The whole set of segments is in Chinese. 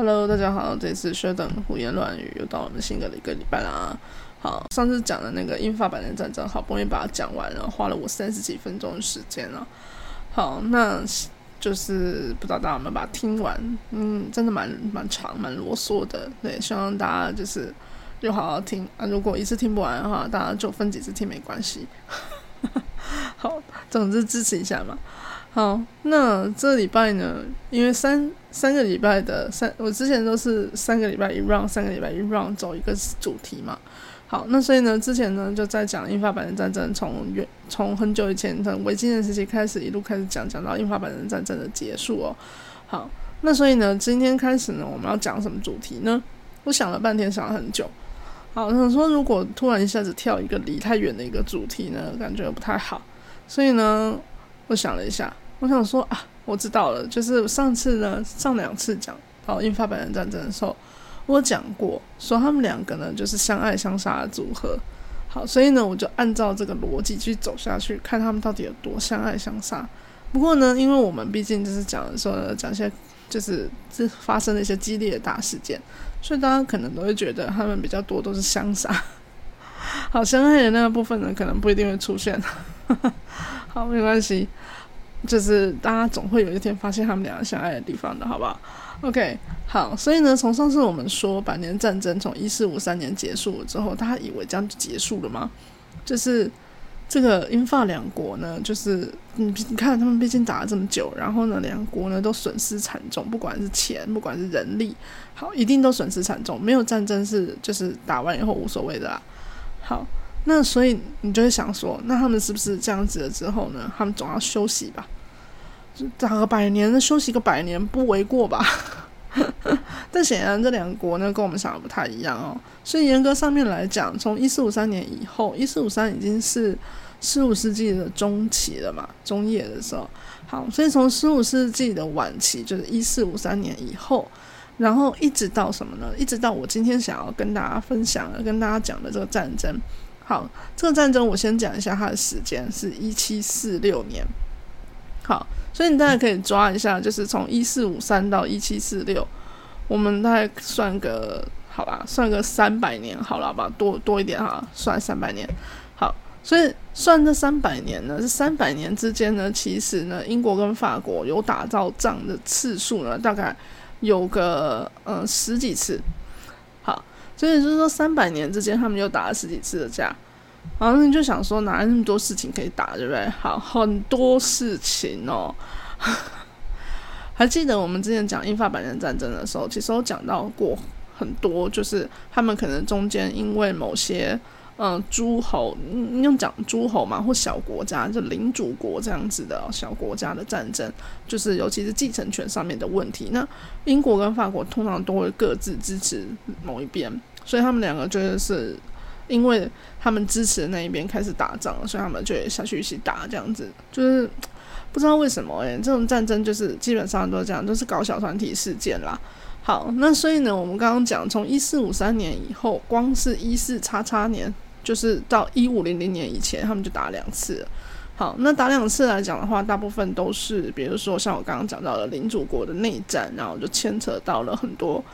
Hello，大家好，这次薛等胡言乱语，又到我们新歌的一个礼拜啦。好，上次讲的那个英法百年战争，好不容易把它讲完了，花了我三十几分钟的时间了。好，那就是不知道大家有没有把它听完？嗯，真的蛮蛮长，蛮啰嗦的。对，希望大家就是又好好听啊。如果一次听不完的话，大家就分几次听没关系。好，总之支持一下嘛。好，那这礼拜呢？因为三三个礼拜的三，我之前都是三个礼拜一 round，三个礼拜一 round 走一个主题嘛。好，那所以呢，之前呢就在讲英法百年战争，从远从很久以前的维京人时期开始，一路开始讲，讲到英法百年战争的结束哦。好，那所以呢，今天开始呢，我们要讲什么主题呢？我想了半天，想了很久。好，想说如果突然一下子跳一个离太远的一个主题呢，感觉不太好。所以呢，我想了一下。我想说啊，我知道了，就是上次呢，上两次讲到英法百年战争的时候，我讲过说他们两个呢就是相爱相杀的组合。好，所以呢，我就按照这个逻辑去走下去，看他们到底有多相爱相杀。不过呢，因为我们毕竟就是讲的时候呢，讲一些就是这发生了一些激烈的大事件，所以大家可能都会觉得他们比较多都是相杀。好，相爱的那个部分呢，可能不一定会出现。好，没关系。就是大家总会有一天发现他们两个相爱的地方的，好不好？OK，好，所以呢，从上次我们说百年战争从一四五三年结束之后，大家以为这样就结束了吗？就是这个英法两国呢，就是你你看他们毕竟打了这么久，然后呢，两国呢都损失惨重，不管是钱，不管是人力，好，一定都损失惨重。没有战争是就是打完以后无所谓的啦。好。那所以你就会想说，那他们是不是这样子了之后呢？他们总要休息吧？就打个百年，休息个百年不为过吧？但显然这两国呢，跟我们想的不太一样哦。所以严格上面来讲，从一四五三年以后，一四五三已经是十五世纪的中期了嘛，中叶的时候。好，所以从十五世纪的晚期，就是一四五三年以后，然后一直到什么呢？一直到我今天想要跟大家分享、跟大家讲的这个战争。好，这个战争我先讲一下它的时间，是一七四六年。好，所以你大概可以抓一下，就是从一四五三到一七四六，我们大概算个好吧，算个三百年好了吧，多多一点哈，算三百年。好，所以算这三百年呢，这三百年之间呢，其实呢，英国跟法国有打造仗的次数呢，大概有个呃十几次。所以就是说，三百年之间，他们又打了十几次的架，然后你就想说，哪来那么多事情可以打，对不对？好，很多事情哦。还记得我们之前讲英法百年战争的时候，其实有讲到过很多，就是他们可能中间因为某些。嗯，诸侯，你用讲诸侯嘛，或小国家，就领主国这样子的小国家的战争，就是尤其是继承权上面的问题。那英国跟法国通常都会各自支持某一边，所以他们两个就是因为他们支持的那一边开始打仗，所以他们就下去一起打，这样子就是不知道为什么诶，这种战争就是基本上都是这样，都是搞小团体事件啦。好，那所以呢，我们刚刚讲从一四五三年以后，光是一四叉叉年。就是到一五零零年以前，他们就打两次。好，那打两次来讲的话，大部分都是，比如说像我刚刚讲到的领主国的内战，然后就牵扯到了很多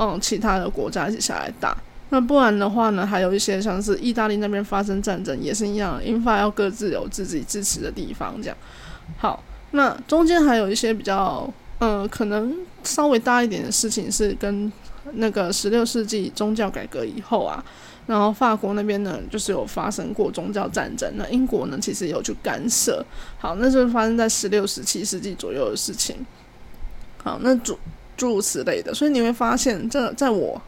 嗯其他的国家一起下来打。那不然的话呢，还有一些像是意大利那边发生战争也是一样，英法要各自有自己支持的地方这样。好，那中间还有一些比较嗯可能稍微大一点的事情是跟那个十六世纪宗教改革以后啊。然后法国那边呢，就是有发生过宗教战争。那英国呢，其实有去干涉。好，那就是发生在十六、十七世纪左右的事情。好，那主诸如此类的，所以你会发现，这在我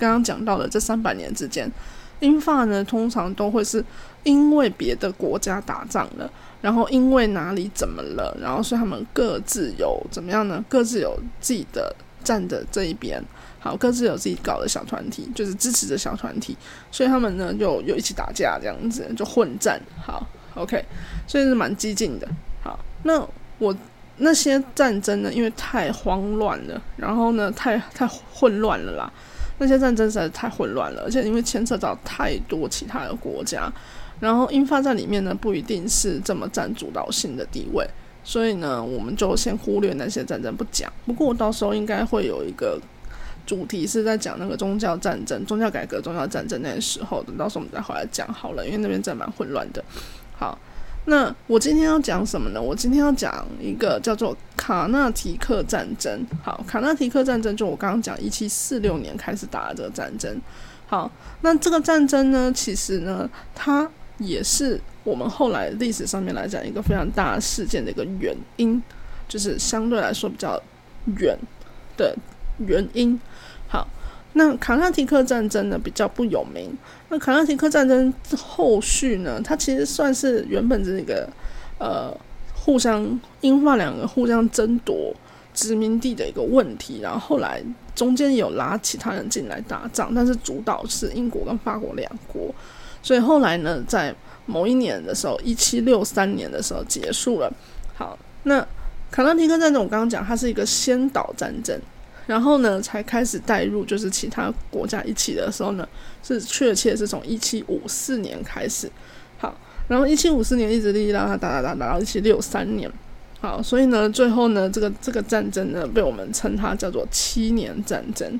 刚刚讲到的这三百年之间，英法呢通常都会是因为别的国家打仗了，然后因为哪里怎么了，然后所以他们各自有怎么样呢？各自有自己的站的这一边。好，各自有自己搞的小团体，就是支持的小团体，所以他们呢就有一起打架这样子，就混战。好，OK，所以是蛮激进的。好，那我那些战争呢，因为太慌乱了，然后呢太太混乱了啦，那些战争实在是太混乱了，而且因为牵扯到太多其他的国家，然后英法在里面呢不一定是这么占主导性的地位，所以呢我们就先忽略那些战争不讲。不过到时候应该会有一个。主题是在讲那个宗教战争、宗教改革、宗教战争那些时候的，到时候我们再回来讲好了，因为那边真蛮混乱的。好，那我今天要讲什么呢？我今天要讲一个叫做卡纳提克战争。好，卡纳提克战争就我刚刚讲一七四六年开始打的这个战争。好，那这个战争呢，其实呢，它也是我们后来历史上面来讲一个非常大事件的一个原因，就是相对来说比较远的原因。那卡纳提克战争呢比较不有名。那卡纳提克战争后续呢，它其实算是原本是一个呃互相英法两个互相争夺殖民地的一个问题，然后后来。中间有拉其他人进来打仗，但是主导是英国跟法国两国，所以后来呢，在某一年的时候，一七六三年的时候结束了。好，那卡纳提克战争我刚刚讲，它是一个先导战争，然后呢才开始带入就是其他国家一起的时候呢，是确切是从一七五四年开始。好，然后一七五四年一直力让他打打打打到一七六三年。好，所以呢，最后呢，这个这个战争呢，被我们称它叫做七年战争。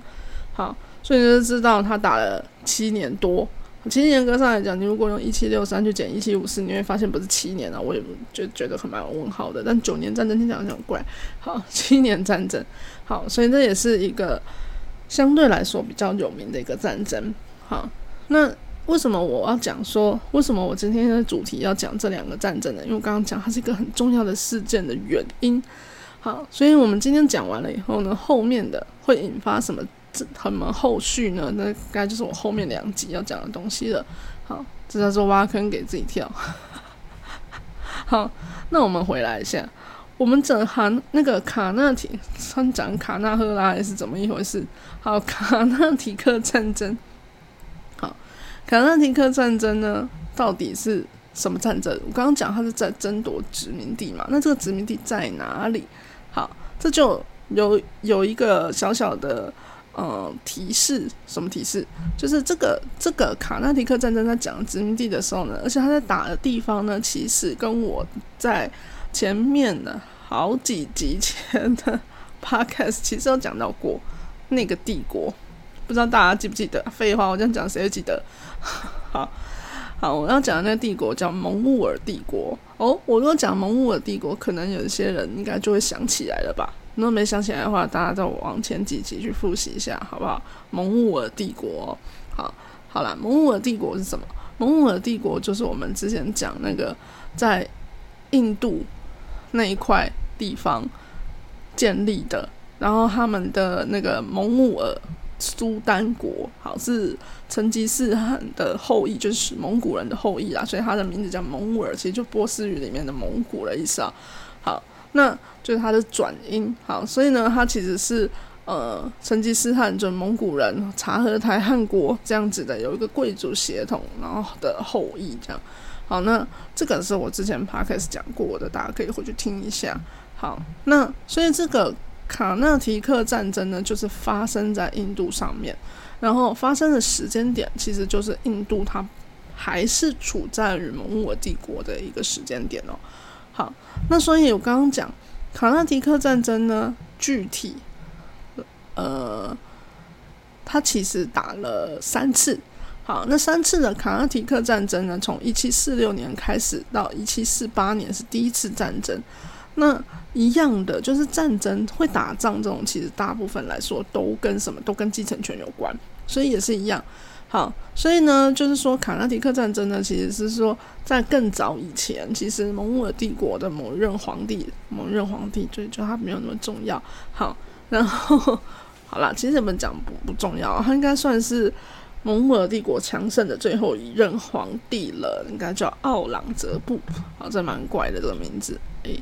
好，所以就知道他打了七年多。其实严格上来讲，你如果用一七六三去减一七五四，你会发现不是七年啊，我也就觉得很蛮有问号的。但九年战争听起来很怪。好，七年战争。好，所以这也是一个相对来说比较有名的一个战争。好，那。为什么我要讲说？为什么我今天的主题要讲这两个战争呢？因为我刚刚讲它是一个很重要的事件的原因。好，所以我们今天讲完了以后呢，后面的会引发什么这什么后续呢？那该就是我后面两集要讲的东西了。好，这叫做挖坑给自己跳。好，那我们回来一下，我们整行那个卡纳提，他讲卡纳赫拉还是怎么一回事？好，卡纳提克战争。好卡纳提克战争呢，到底是什么战争？我刚刚讲它是在争夺殖民地嘛，那这个殖民地在哪里？好，这就有有一个小小的呃提示，什么提示？就是这个这个卡纳提克战争在讲殖民地的时候呢，而且他在打的地方呢，其实跟我在前面的好几集前的 podcast 其实有讲到过那个帝国。不知道大家记不记得？废话，我这样讲谁会记得？好好，我要讲的那个帝国叫蒙兀尔帝国。哦，我如果讲蒙兀尔帝国，可能有一些人应该就会想起来了吧？如果没想起来的话，大家再往前几集去复习一下，好不好？蒙兀尔帝国，好，好了，蒙兀尔帝国是什么？蒙兀尔帝国就是我们之前讲那个在印度那一块地方建立的，然后他们的那个蒙兀尔。苏丹国好是成吉思汗的后裔，就是蒙古人的后裔啦，所以他的名字叫蒙古尔，其实就波斯语里面的蒙古的意思啊。好，那就是他的转音。好，所以呢，他其实是呃成吉思汗就蒙古人察合台汗国这样子的，有一个贵族血统然后的后裔这样。好，那这个是我之前 podcast 讲过的，大家可以回去听一下。好，那所以这个。卡纳提克战争呢，就是发生在印度上面，然后发生的时间点其实就是印度它还是处在于蒙古帝国的一个时间点哦。好，那所以我刚刚讲卡纳提克战争呢，具体呃，它其实打了三次。好，那三次的卡纳提克战争呢，从一七四六年开始到一七四八年是第一次战争。那一样的，就是战争会打仗这种，其实大部分来说都跟什么都跟继承权有关，所以也是一样。好，所以呢，就是说卡拉迪克战争呢，其实是说在更早以前，其实蒙古帝国的某任皇帝，某任皇帝，就就他没有那么重要。好，然后好了，其实我们讲不不重要，他应该算是蒙古帝国强盛的最后一任皇帝了，应该叫奥朗泽布。好，这蛮怪的这个名字，诶。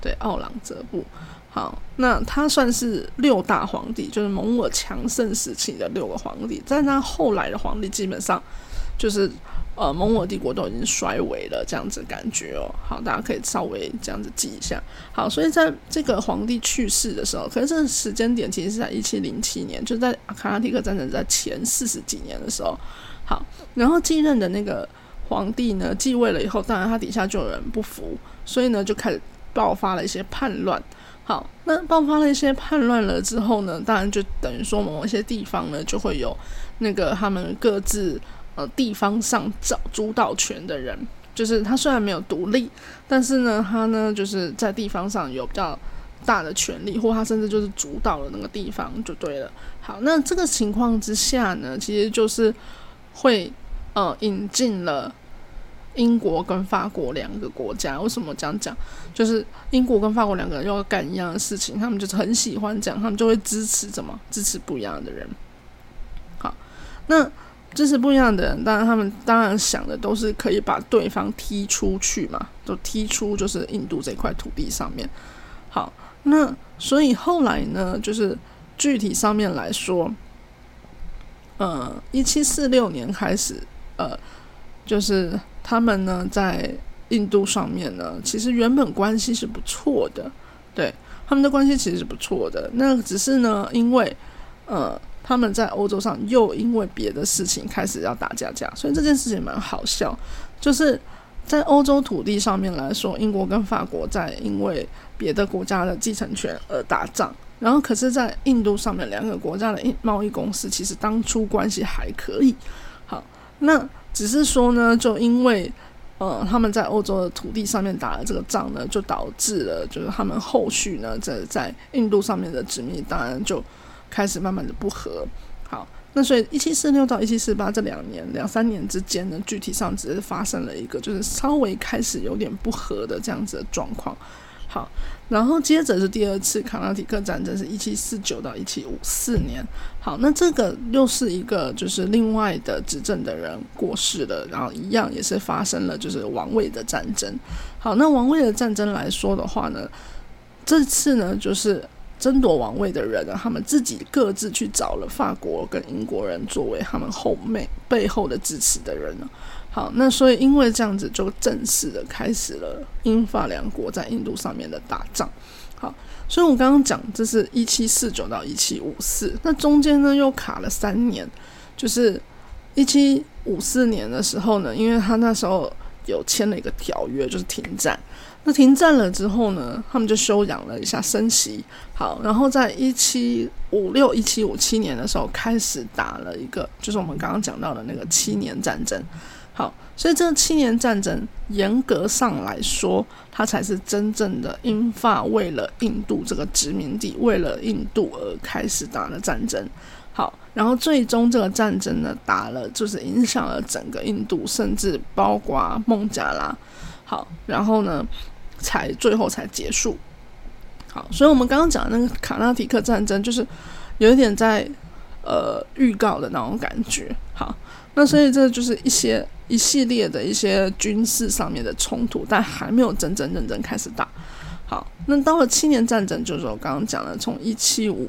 对，奥朗泽布，好，那他算是六大皇帝，就是蒙古强盛时期的六个皇帝。在那后来的皇帝，基本上就是呃，蒙古帝国都已经衰微了，这样子感觉哦。好，大家可以稍微这样子记一下。好，所以在这个皇帝去世的时候，可是这个时间点其实是在一七零七年，就在卡拉提克战争在前四十几年的时候。好，然后继任的那个皇帝呢，继位了以后，当然他底下就有人不服，所以呢就开始。爆发了一些叛乱，好，那爆发了一些叛乱了之后呢，当然就等于说某一些地方呢就会有那个他们各自呃地方上找主导权的人，就是他虽然没有独立，但是呢他呢就是在地方上有比较大的权利，或他甚至就是主导了那个地方就对了。好，那这个情况之下呢，其实就是会呃引进了。英国跟法国两个国家，为什么这样讲？就是英国跟法国两个人要干一样的事情，他们就是很喜欢这样，他们就会支持什么？支持不一样的人。好，那支持不一样的人，当然他们当然想的都是可以把对方踢出去嘛，都踢出就是印度这块土地上面。好，那所以后来呢，就是具体上面来说，呃，一七四六年开始，呃，就是。他们呢，在印度上面呢，其实原本关系是不错的，对他们的关系其实是不错的。那只是呢，因为呃，他们在欧洲上又因为别的事情开始要打架架，所以这件事情蛮好笑。就是在欧洲土地上面来说，英国跟法国在因为别的国家的继承权而打仗，然后可是，在印度上面两个国家的贸易公司其实当初关系还可以。好，那。只是说呢，就因为，呃，他们在欧洲的土地上面打了这个仗呢，就导致了，就是他们后续呢，在在印度上面的殖民，当然就开始慢慢的不和。好，那所以一七四六到一七四八这两年两三年之间呢，具体上只是发生了一个，就是稍微开始有点不和的这样子的状况。好，然后接着是第二次卡拉提克战争，是一七四九到一七五四年。好，那这个又是一个就是另外的执政的人过世了，然后一样也是发生了就是王位的战争。好，那王位的战争来说的话呢，这次呢就是争夺王位的人呢，他们自己各自去找了法国跟英国人作为他们后面背后的支持的人呢。好，那所以因为这样子，就正式的开始了英法两国在印度上面的打仗。好，所以我刚刚讲，这是一七四九到一七五四，那中间呢又卡了三年，就是一七五四年的时候呢，因为他那时候有签了一个条约，就是停战。停战了之后呢，他们就休养了一下，升息。好，然后在一七五六、一七五七年的时候，开始打了一个，就是我们刚刚讲到的那个七年战争。好，所以这七年战争严格上来说，它才是真正的英法为了印度这个殖民地，为了印度而开始打的战争。好，然后最终这个战争呢，打了就是影响了整个印度，甚至包括孟加拉。好，然后呢，才最后才结束。好，所以我们刚刚讲的那个卡纳提克战争，就是有一点在呃预告的那种感觉。好，那所以这就是一些。一系列的一些军事上面的冲突，但还没有真正认真开始打。好，那到了七年战争，就是我刚刚讲的，从一七五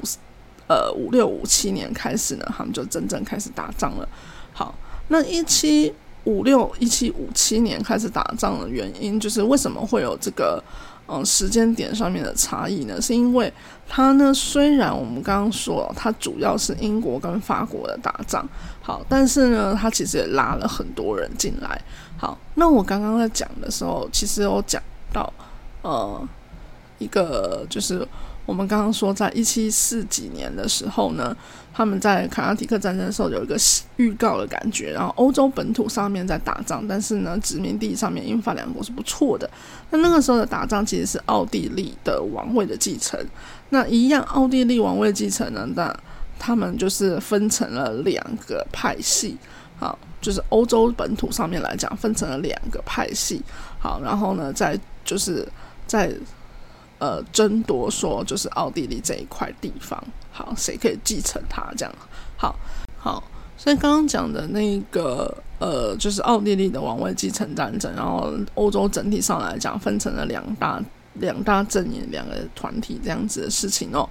呃五六五七年开始呢，他们就真正开始打仗了。好，那一七五六一七五七年开始打仗的原因，就是为什么会有这个？嗯，时间点上面的差异呢，是因为它呢，虽然我们刚刚说它主要是英国跟法国的打仗，好，但是呢，它其实也拉了很多人进来。好，那我刚刚在讲的时候，其实有讲到，呃，一个就是。我们刚刚说，在一七四几年的时候呢，他们在卡拉提克战争的时候有一个预告的感觉，然后欧洲本土上面在打仗，但是呢，殖民地上面英法两国是不错的。那那个时候的打仗其实是奥地利的王位的继承。那一样，奥地利王位继承呢，那他们就是分成了两个派系，好，就是欧洲本土上面来讲，分成了两个派系。好，然后呢，在就是在。呃，争夺说就是奥地利这一块地方，好，谁可以继承它？这样，好，好，所以刚刚讲的那个，呃，就是奥地利的王位继承战争，然后欧洲整体上来讲，分成了两大两大阵营，两个团体这样子的事情哦。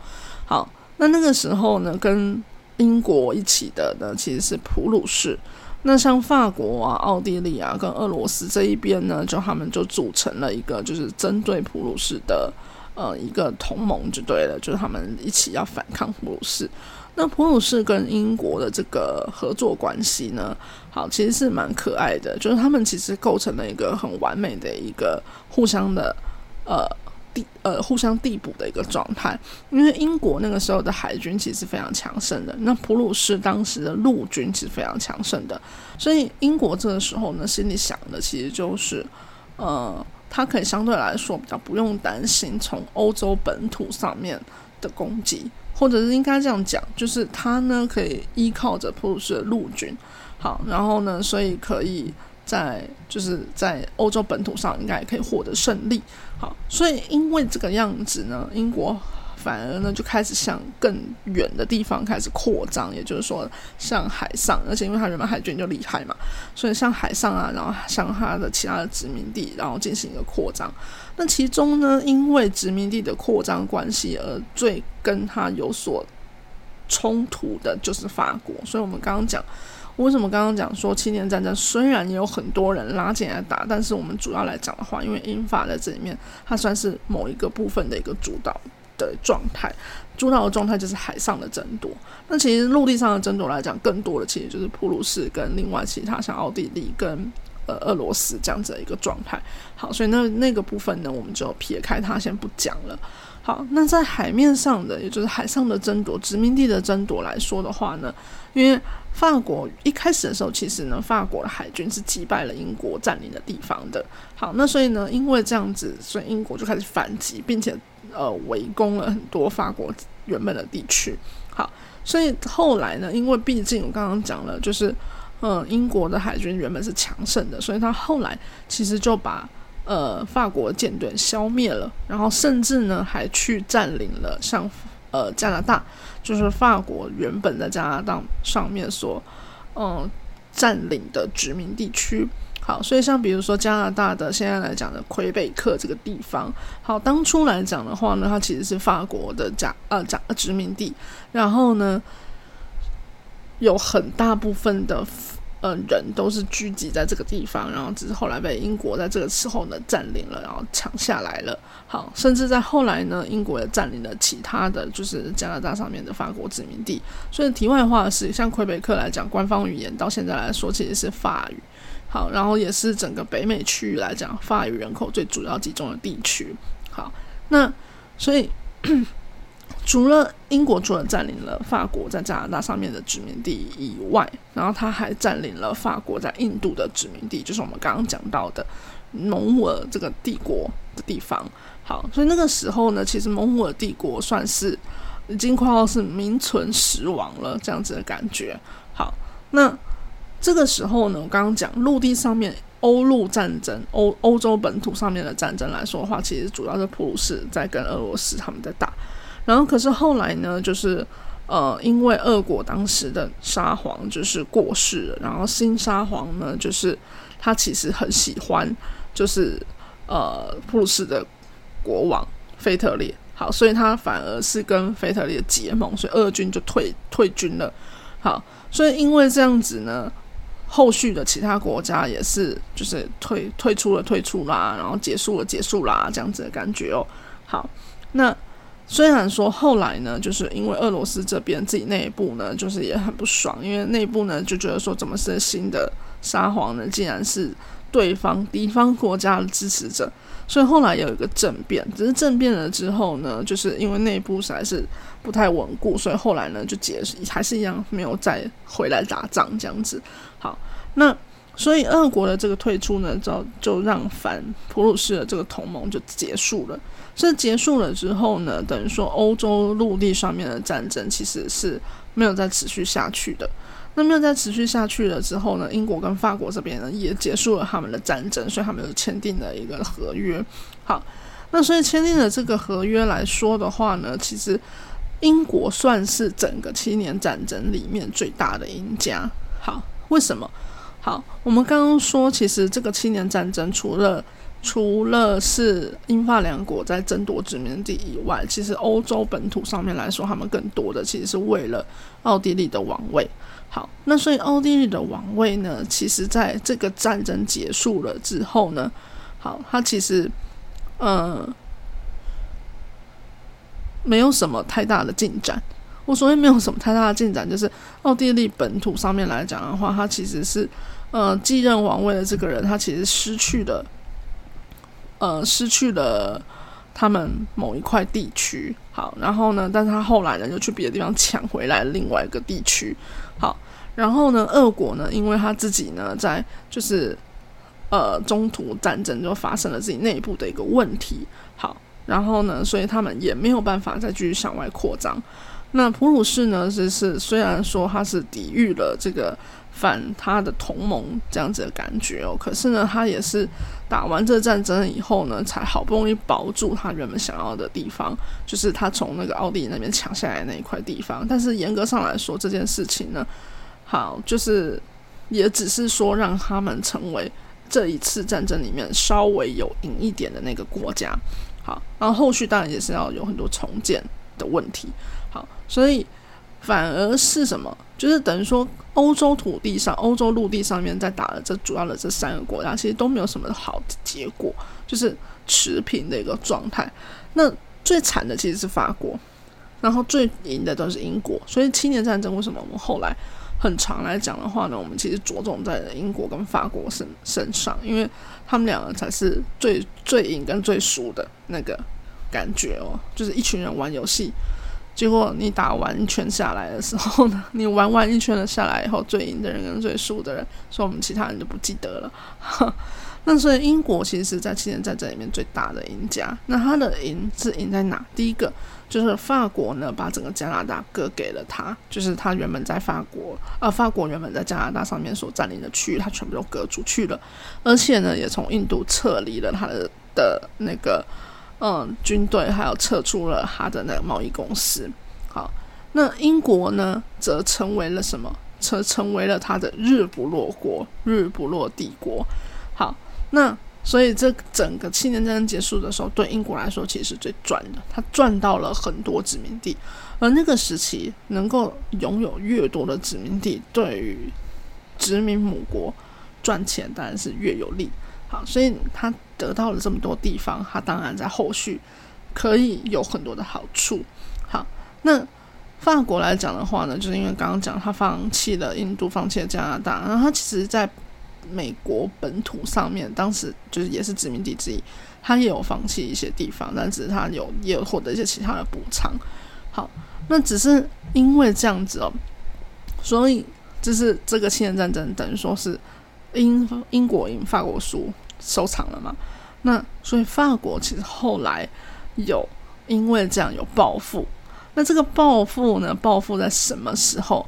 好，那那个时候呢，跟英国一起的呢，其实是普鲁士。那像法国啊、奥地利啊，跟俄罗斯这一边呢，就他们就组成了一个，就是针对普鲁士的。呃，一个同盟就对了，就是他们一起要反抗普鲁士。那普鲁士跟英国的这个合作关系呢，好，其实是蛮可爱的，就是他们其实构成了一个很完美的一个互相的呃地呃互相递补的一个状态。因为英国那个时候的海军其实非常强盛的，那普鲁士当时的陆军其实非常强盛的，所以英国这个时候呢，心里想的其实就是，呃，他可以相对来说比较不用担心从欧洲本土上面的攻击，或者是应该这样讲，就是他呢可以依靠着普鲁士的陆军，好，然后呢，所以可以。在就是在欧洲本土上，应该也可以获得胜利。好，所以因为这个样子呢，英国反而呢就开始向更远的地方开始扩张，也就是说向海上，而且因为他原本海军就厉害嘛，所以向海上啊，然后向他的其他的殖民地，然后进行一个扩张。那其中呢，因为殖民地的扩张关系，而最跟他有所冲突的就是法国。所以我们刚刚讲。为什么刚刚讲说七年战争虽然也有很多人拉进来打，但是我们主要来讲的话，因为英法在这里面，它算是某一个部分的一个主导的状态，主导的状态就是海上的争夺。那其实陆地上的争夺来讲，更多的其实就是普鲁士跟另外其他像奥地利跟呃俄罗斯这样子的一个状态。好，所以那那个部分呢，我们就撇开它先不讲了。好，那在海面上的，也就是海上的争夺、殖民地的争夺来说的话呢，因为法国一开始的时候，其实呢，法国的海军是击败了英国占领的地方的。好，那所以呢，因为这样子，所以英国就开始反击，并且呃围攻了很多法国原本的地区。好，所以后来呢，因为毕竟我刚刚讲了，就是嗯，英国的海军原本是强盛的，所以他后来其实就把呃法国舰队消灭了，然后甚至呢还去占领了像。呃，加拿大就是法国原本在加拿大上面所嗯占领的殖民地区。好，所以像比如说加拿大的现在来讲的魁北克这个地方，好，当初来讲的话呢，它其实是法国的加呃加殖民地，然后呢有很大部分的。呃，人都是聚集在这个地方，然后只是后来被英国在这个时候呢占领了，然后抢下来了。好，甚至在后来呢，英国也占领了其他的就是加拿大上面的法国殖民地。所以题外话是，像魁北克来讲，官方语言到现在来说其实是法语。好，然后也是整个北美区域来讲，法语人口最主要集中的地区。好，那所以。除了英国除了占领了法国在加拿大上面的殖民地以外，然后他还占领了法国在印度的殖民地，就是我们刚刚讲到的蒙古尔这个帝国的地方。好，所以那个时候呢，其实蒙古尔帝国算是已经快要是名存实亡了这样子的感觉。好，那这个时候呢，我刚刚讲陆地上面欧陆战争，欧欧洲本土上面的战争来说的话，其实主要是普鲁士在跟俄罗斯他们在打。然后，可是后来呢，就是呃，因为俄国当时的沙皇就是过世了，然后新沙皇呢，就是他其实很喜欢，就是呃，普鲁士的国王腓特烈，好，所以他反而是跟腓特烈结盟，所以俄军就退退军了。好，所以因为这样子呢，后续的其他国家也是就是退退出了退出啦，然后结束了结束啦，这样子的感觉哦。好，那。虽然说后来呢，就是因为俄罗斯这边自己内部呢，就是也很不爽，因为内部呢就觉得说，怎么是新的沙皇呢，竟然是对方敌方国家的支持者，所以后来有一个政变。只是政变了之后呢，就是因为内部实在是不太稳固，所以后来呢就结还是一样没有再回来打仗这样子。好，那。所以，俄国的这个退出呢，就就让反普鲁士的这个同盟就结束了。这结束了之后呢，等于说欧洲陆地上面的战争其实是没有再持续下去的。那没有再持续下去了之后呢，英国跟法国这边呢也结束了他们的战争，所以他们就签订了一个合约。好，那所以签订了这个合约来说的话呢，其实英国算是整个七年战争里面最大的赢家。好，为什么？好，我们刚刚说，其实这个七年战争除了除了是英法两国在争夺殖民地以外，其实欧洲本土上面来说，他们更多的其实是为了奥地利的王位。好，那所以奥地利的王位呢，其实在这个战争结束了之后呢，好，它其实呃没有什么太大的进展。我所谓没有什么太大的进展，就是奥地利本土上面来讲的话，他其实是，呃，继任王位的这个人，他其实失去了，呃，失去了他们某一块地区。好，然后呢，但是他后来呢，又去别的地方抢回来另外一个地区。好，然后呢，俄国呢，因为他自己呢，在就是呃中途战争就发生了自己内部的一个问题。好，然后呢，所以他们也没有办法再继续向外扩张。那普鲁士呢，是是虽然说他是抵御了这个。反他的同盟这样子的感觉哦，可是呢，他也是打完这战争以后呢，才好不容易保住他原本想要的地方，就是他从那个奥地利那边抢下来那一块地方。但是严格上来说，这件事情呢，好，就是也只是说让他们成为这一次战争里面稍微有赢一点的那个国家。好，然后后续当然也是要有很多重建的问题。好，所以反而是什么？就是等于说。欧洲土地上，欧洲陆地上面在打的这主要的这三个国家，其实都没有什么好的结果，就是持平的一个状态。那最惨的其实是法国，然后最赢的都是英国。所以七年战争为什么我们后来很长来讲的话呢？我们其实着重在英国跟法国身身上，因为他们两个才是最最赢跟最输的那个感觉哦，就是一群人玩游戏。结果你打完一圈下来的时候呢，你玩完一圈了下来以后，最赢的人跟最输的人，所以我们其他人就不记得了。那所以英国其实是在七年战争里面最大的赢家。那他的赢是赢在哪？第一个就是法国呢，把整个加拿大割给了他，就是他原本在法国，呃，法国原本在加拿大上面所占领的区域，他全部都割出去了，而且呢，也从印度撤离了他的的那个。嗯，军队还有撤出了他的那个贸易公司。好，那英国呢，则成为了什么？成成为了他的日不落国，日不落帝国。好，那所以这整个七年战争结束的时候，对英国来说其实是最赚的，他赚到了很多殖民地。而那个时期能够拥有越多的殖民地，对于殖民母国赚钱当然是越有利。好，所以他得到了这么多地方，他当然在后续可以有很多的好处。好，那法国来讲的话呢，就是因为刚刚讲他放弃了印度，放弃了加拿大，然后他其实在美国本土上面，当时就是也是殖民地之一，他也有放弃一些地方，但只是他有也有获得一些其他的补偿。好，那只是因为这样子哦，所以就是这个七年战争等于说是。英英国赢，法国输，收场了嘛？那所以法国其实后来有因为这样有报复。那这个报复呢？报复在什么时候？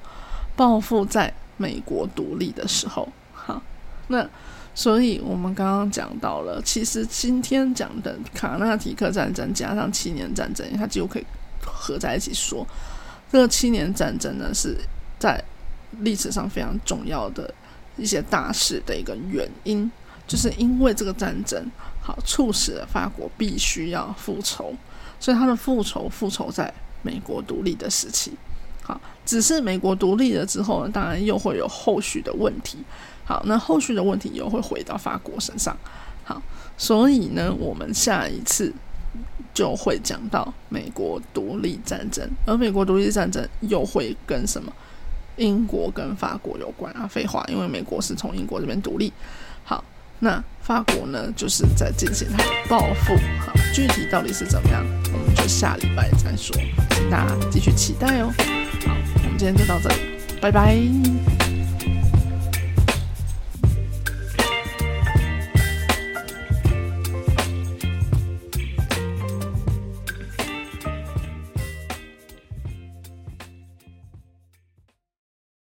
报复在美国独立的时候。好，那所以我们刚刚讲到了，其实今天讲的卡纳提克战争加上七年战争，它几乎可以合在一起说。这个七年战争呢，是在历史上非常重要的。一些大事的一个原因，就是因为这个战争，好促使了法国必须要复仇，所以他的复仇复仇在美国独立的时期，好，只是美国独立了之后呢，当然又会有后续的问题，好，那后续的问题又会回到法国身上，好，所以呢，我们下一次就会讲到美国独立战争，而美国独立战争又会跟什么？英国跟法国有关啊，废话，因为美国是从英国这边独立。好，那法国呢，就是在进行它的报复。好，具体到底是怎么样，我们就下礼拜再说，请大家继续期待哦。好，我们今天就到这里，拜拜。